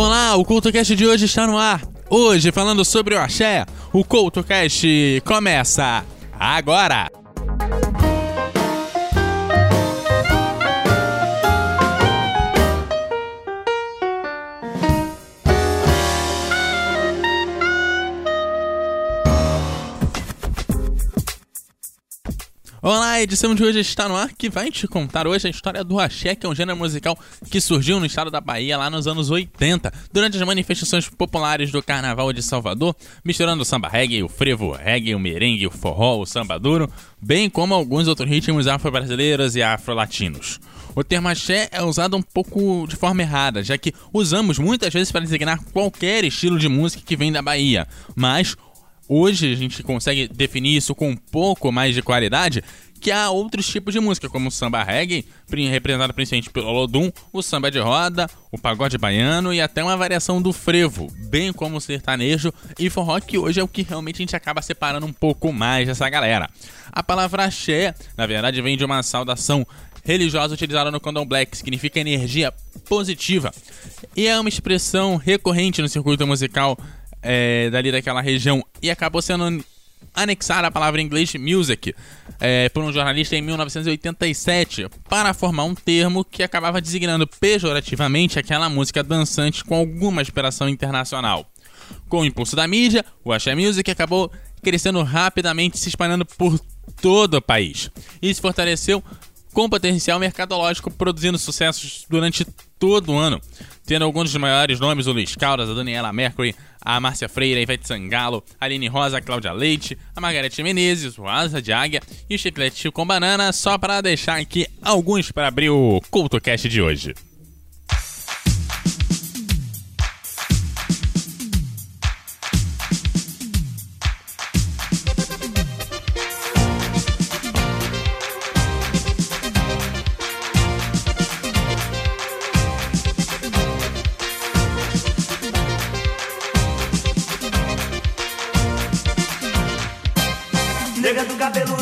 Olá, o CultoCast de hoje está no ar. Hoje, falando sobre o axé, o CultoCast começa agora! Olá, a edição de hoje está no ar que vai te contar hoje a história do axé, que é um gênero musical que surgiu no estado da Bahia lá nos anos 80, durante as manifestações populares do Carnaval de Salvador, misturando o samba reggae, o frevo reggae, o merengue, o forró, o samba duro, bem como alguns outros ritmos afro-brasileiros e afro-latinos. O termo axé é usado um pouco de forma errada, já que usamos muitas vezes para designar qualquer estilo de música que vem da Bahia, mas hoje a gente consegue definir isso com um pouco mais de qualidade, que há outros tipos de música, como o samba reggae, representado principalmente pelo Olodum, o samba de roda, o pagode baiano e até uma variação do frevo, bem como o sertanejo e forró, que hoje é o que realmente a gente acaba separando um pouco mais dessa galera. A palavra axé, na verdade, vem de uma saudação religiosa utilizada no candomblé, que significa energia positiva. E é uma expressão recorrente no circuito musical é, dali daquela região e acabou sendo anexada a palavra em inglês music é, por um jornalista em 1987 para formar um termo que acabava designando pejorativamente aquela música dançante com alguma inspiração internacional. Com o impulso da mídia, o Axé Music acabou crescendo rapidamente se espalhando por todo o país. Se fortaleceu com potencial mercadológico, produzindo sucessos durante todo o ano, tendo alguns dos maiores nomes, o Luiz Caldas, a Daniela Mercury, a Márcia Freire, a Ivete Sangalo, a Aline Rosa, a Cláudia Leite, a Margarete Menezes, o Asa de Águia e o Chiclete com Banana, só para deixar aqui alguns para abrir o CultoCast de hoje.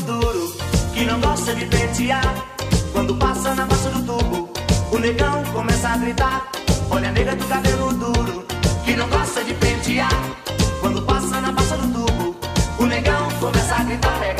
Duro, que não gosta de pentear. Quando passa na baixa do tubo, o negão começa a gritar. Olha a nega do cabelo duro, que não gosta de pentear. Quando passa na baixa do tubo, o negão começa a gritar. Pega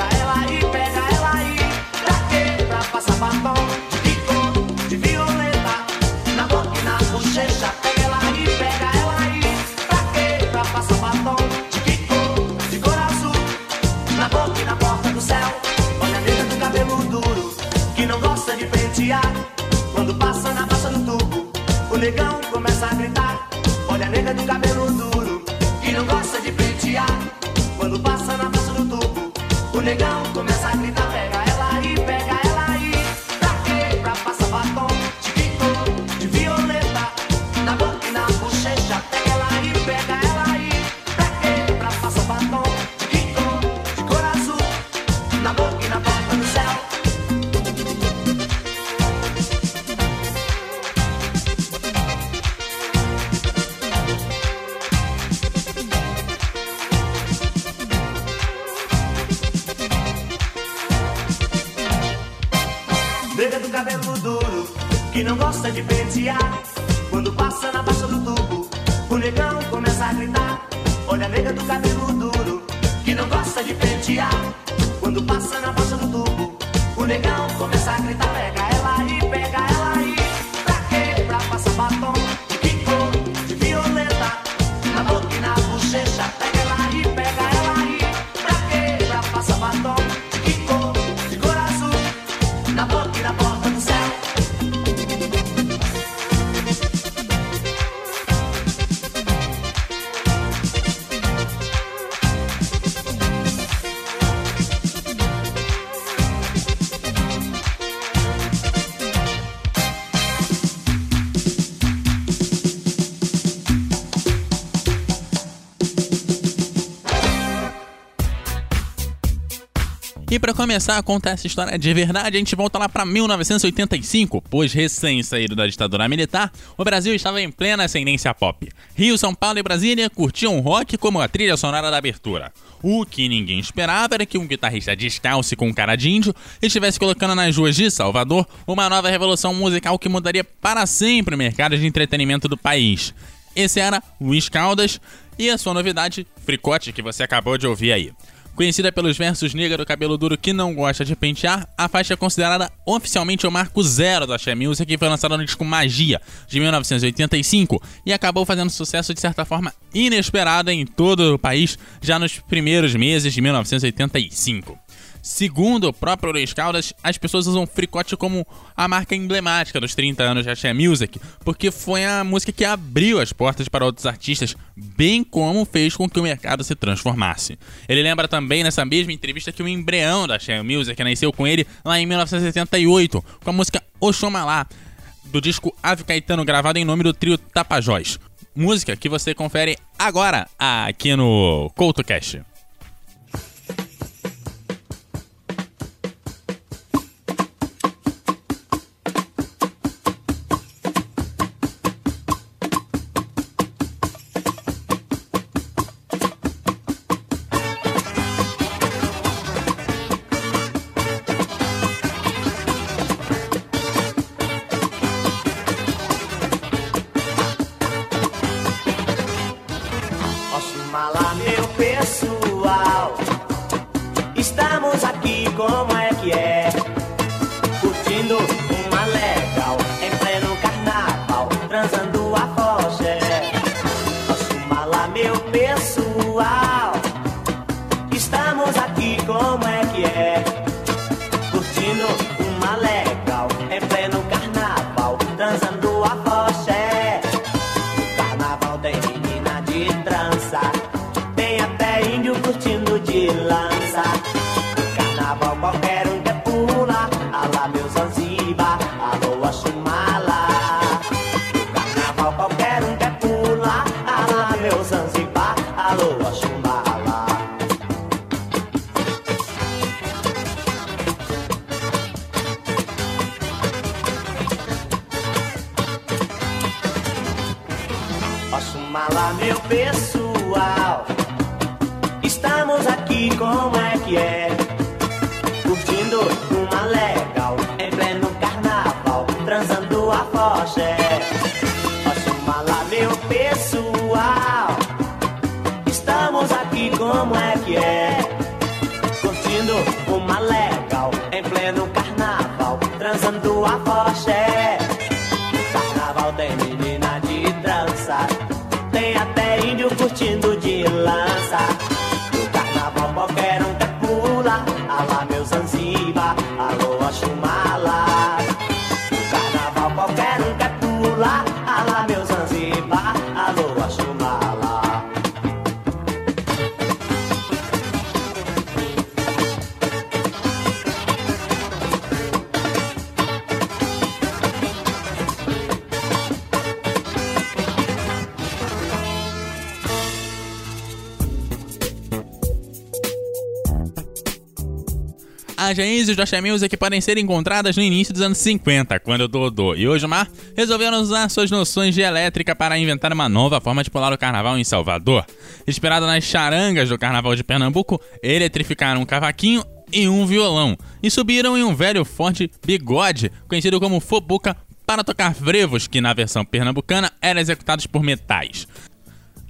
o negão começa a gritar. Olha a nega do cabelo duro, que não gosta de pentear. Quando passa na baixa do tubo, o negão começa cabelo duro, que não gosta de pentear. Quando passa na baixa do tubo, o negão começa a gritar. Olha a nega do cabelo duro, que não gosta de pentear. Quando passa na baixa do tubo, o negão começa a gritar. Pega ela para começar a contar essa história de verdade, a gente volta lá para 1985, pois recém saído da ditadura militar, o Brasil estava em plena ascendência pop. Rio, São Paulo e Brasília curtiam rock como a trilha sonora da abertura. O que ninguém esperava era que um guitarrista descalço com cara de índio estivesse colocando nas ruas de Salvador uma nova revolução musical que mudaria para sempre o mercado de entretenimento do país. Esse era Luiz Caldas e a sua novidade, Fricote, que você acabou de ouvir aí. Conhecida pelos versos negros do cabelo duro que não gosta de pentear, a faixa é considerada oficialmente o marco zero da Axé Music e foi lançada no disco Magia, de 1985, e acabou fazendo sucesso de certa forma inesperada em todo o país já nos primeiros meses de 1985. Segundo o próprio Luiz Caldas, as pessoas usam Fricote como a marca emblemática dos 30 anos de Axé Music, porque foi a música que abriu as portas para outros artistas, bem como fez com que o mercado se transformasse. Ele lembra também nessa mesma entrevista que o embrião da Axé Music nasceu com ele lá em 1978, com a música Oxomalá, do disco Ave Caetano, gravado em nome do trio Tapajós. Música que você confere agora aqui no CoutoCast. Estamos aqui, como Oxumala, meu pessoal. Estamos aqui, como é que é? Curtindo uma legal em pleno carnaval, transando a foché. Bye. As raízes do Axé Music podem ser encontradas no início dos anos 50, quando Dodô e Osmar resolveram usar suas noções de elétrica para inventar uma nova forma de pular o carnaval em Salvador. Inspirado nas charangas do carnaval de Pernambuco, eletrificaram um cavaquinho e um violão, e subiram em um velho forte bigode, conhecido como fobuca, para tocar frevos que, na versão pernambucana, eram executados por metais.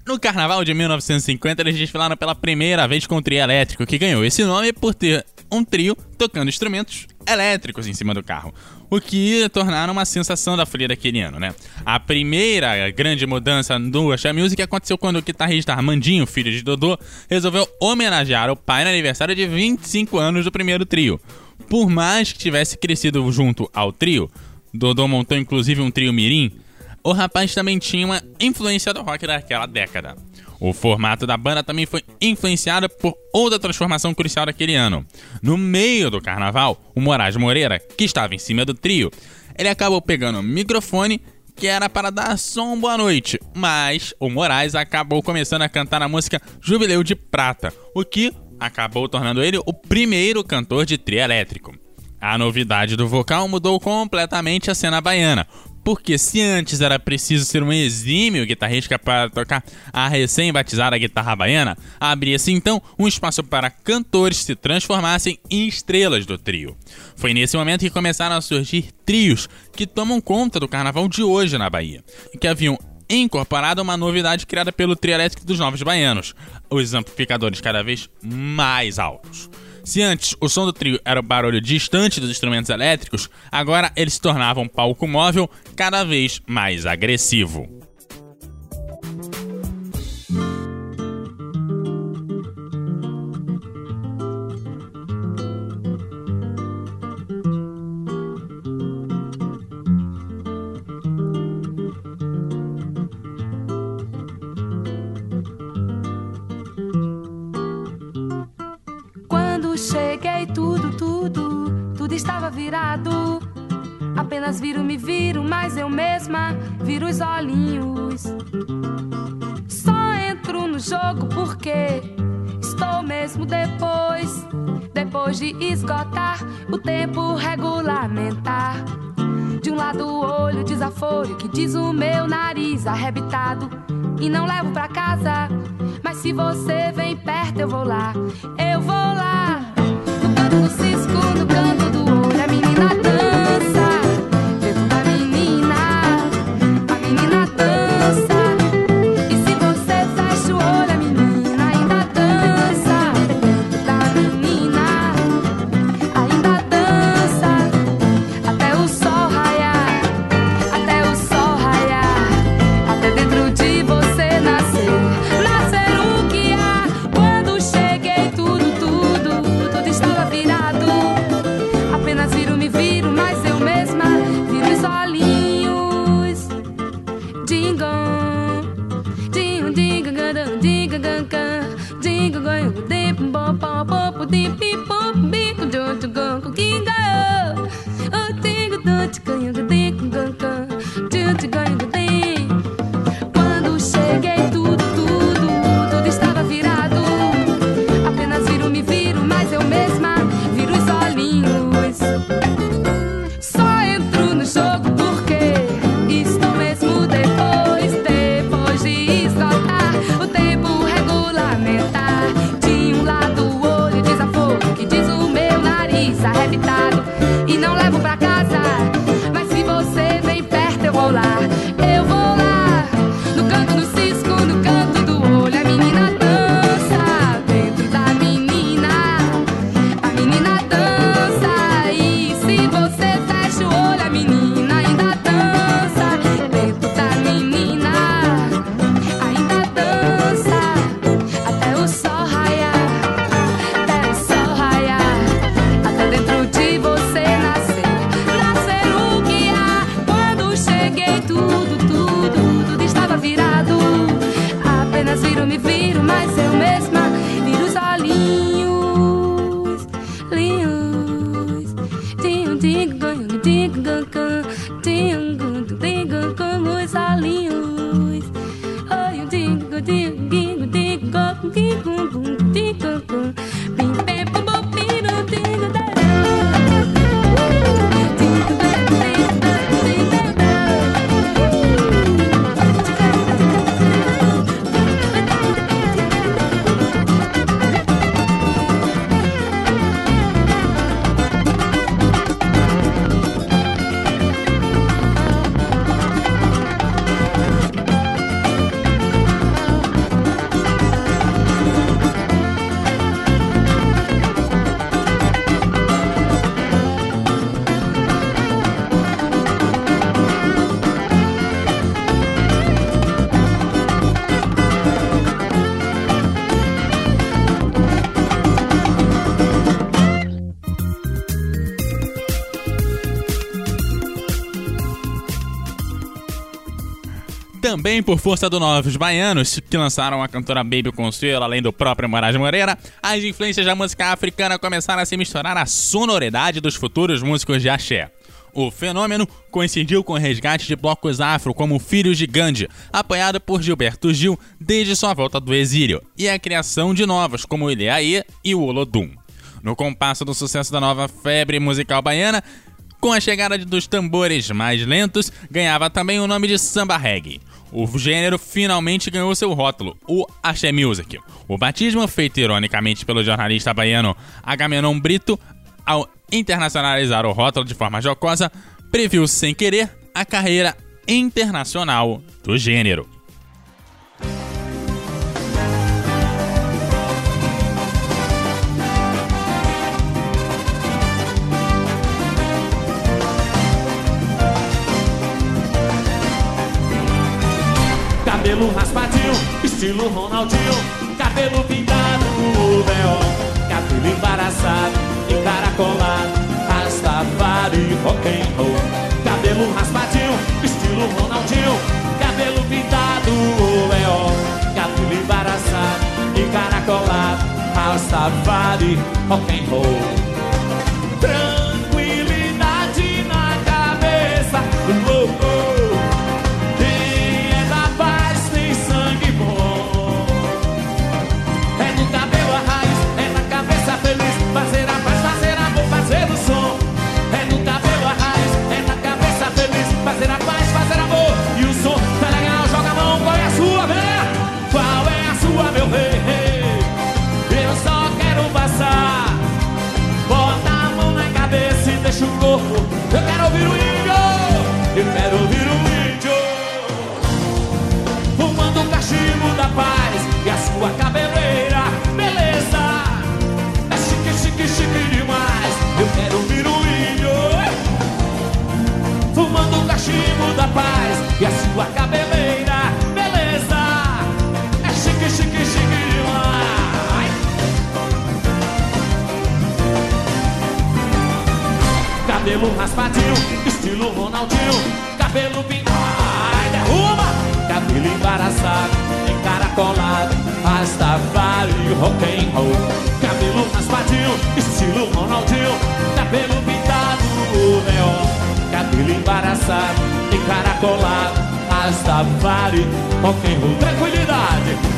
No carnaval de 1950, eles desfilaram pela primeira vez com o trio elétrico, que ganhou esse nome por ter um trio tocando instrumentos elétricos em cima do carro, o que tornaram uma sensação da folia daquele ano, né? A primeira grande mudança do Axé Music aconteceu quando o guitarrista Armandinho, filho de Dodô, resolveu homenagear o pai no aniversário de 25 anos do primeiro trio. Por mais que tivesse crescido junto ao trio, Dodô montou inclusive um trio mirim, o rapaz também tinha uma influência do rock daquela década. O formato da banda também foi influenciado por outra transformação crucial daquele ano. No meio do carnaval, o Moraes Moreira, que estava em cima do trio, ele acabou pegando o microfone que era para dar só um boa noite, mas o Moraes acabou começando a cantar a música Jubileu de Prata, o que acabou tornando ele o primeiro cantor de trio elétrico. A novidade do vocal mudou completamente a cena baiana, porque se antes era preciso ser um exímio guitarrista para tocar a recém-batizada guitarra baiana, abria-se então um espaço para cantores se transformassem em estrelas do trio. Foi nesse momento que começaram a surgir trios que tomam conta do carnaval de hoje na Bahia, que haviam incorporada uma novidade criada pelo trio elétrico dos Novos Baianos, os amplificadores cada vez mais altos. Se antes o som do trio era o barulho distante dos instrumentos elétricos, agora ele se tornava um palco móvel cada vez mais agressivo. Mesmo depois, depois de esgotar o tempo regulamentar. De um lado o olho desaforo que diz o meu nariz arrebitado e não levo pra casa. Mas se você vem perto, eu vou lá, eu vou lá. No canto do cisco, no canto coisa linda. Também por força do Novos Baianos, que lançaram a cantora Baby Consuelo, além do próprio Moraes Moreira, as influências da música africana começaram a se misturar à sonoridade dos futuros músicos de axé. O fenômeno coincidiu com o resgate de blocos afro como Filhos de Gandhi, apoiado por Gilberto Gil desde sua volta do exílio, e a criação de novos como Ileaê e o Olodum. No compasso do sucesso da nova febre musical baiana, com a chegada dos tambores mais lentos, ganhava também o nome de samba reggae. O gênero finalmente ganhou seu rótulo, o Axé Music. O batismo, feito ironicamente pelo jornalista baiano Agamenon Brito, ao internacionalizar o rótulo de forma jocosa, previu sem querer a carreira internacional do gênero. Estilo Ronaldinho. Cabelo pintado, véu Cabelo embaraçado, encaracolado. Rastafari, rock and roll. Cabelo raspadinho, estilo Ronaldinho. Cabelo pintado, véu Cabelo embaraçado, encaracolado. Rastafari, rock and roll Ronaldinho Cabelo pintado, ai derruba. Cabelo embaraçado, encaracolado Rastafari, rock and roll. Cabelo raspadinho, estilo Ronaldinho Cabelo pintado, neon Cabelo embaraçado, encaracolado Rastafari, rock and roll. Tranquilidade, tranquilidade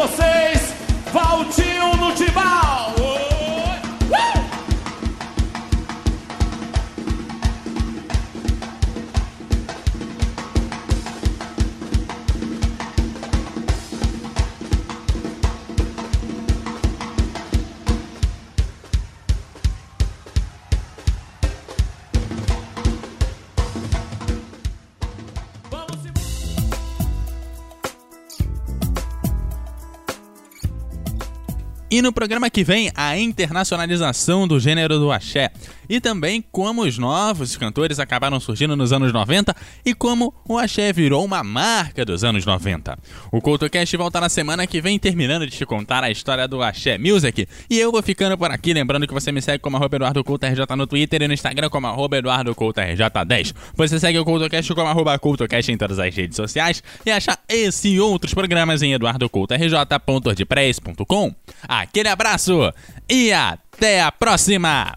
vocês, E no programa que vem, a internacionalização do gênero do axé. E também como os novos cantores acabaram surgindo nos anos 90 e como o axé virou uma marca dos anos 90. O CoutoCast volta na semana que vem, terminando de te contar a história do axé music. E eu vou ficando por aqui, lembrando que você me segue como arroba Eduardo RJ no Twitter e no Instagram como arroba Eduardo Couto RJ10. Você segue o CoutoCast como arroba CoutoCast em todas as redes sociais e achar esse e outros programas em eduardocoutorj.wordpress.com. Aquele abraço e até a próxima!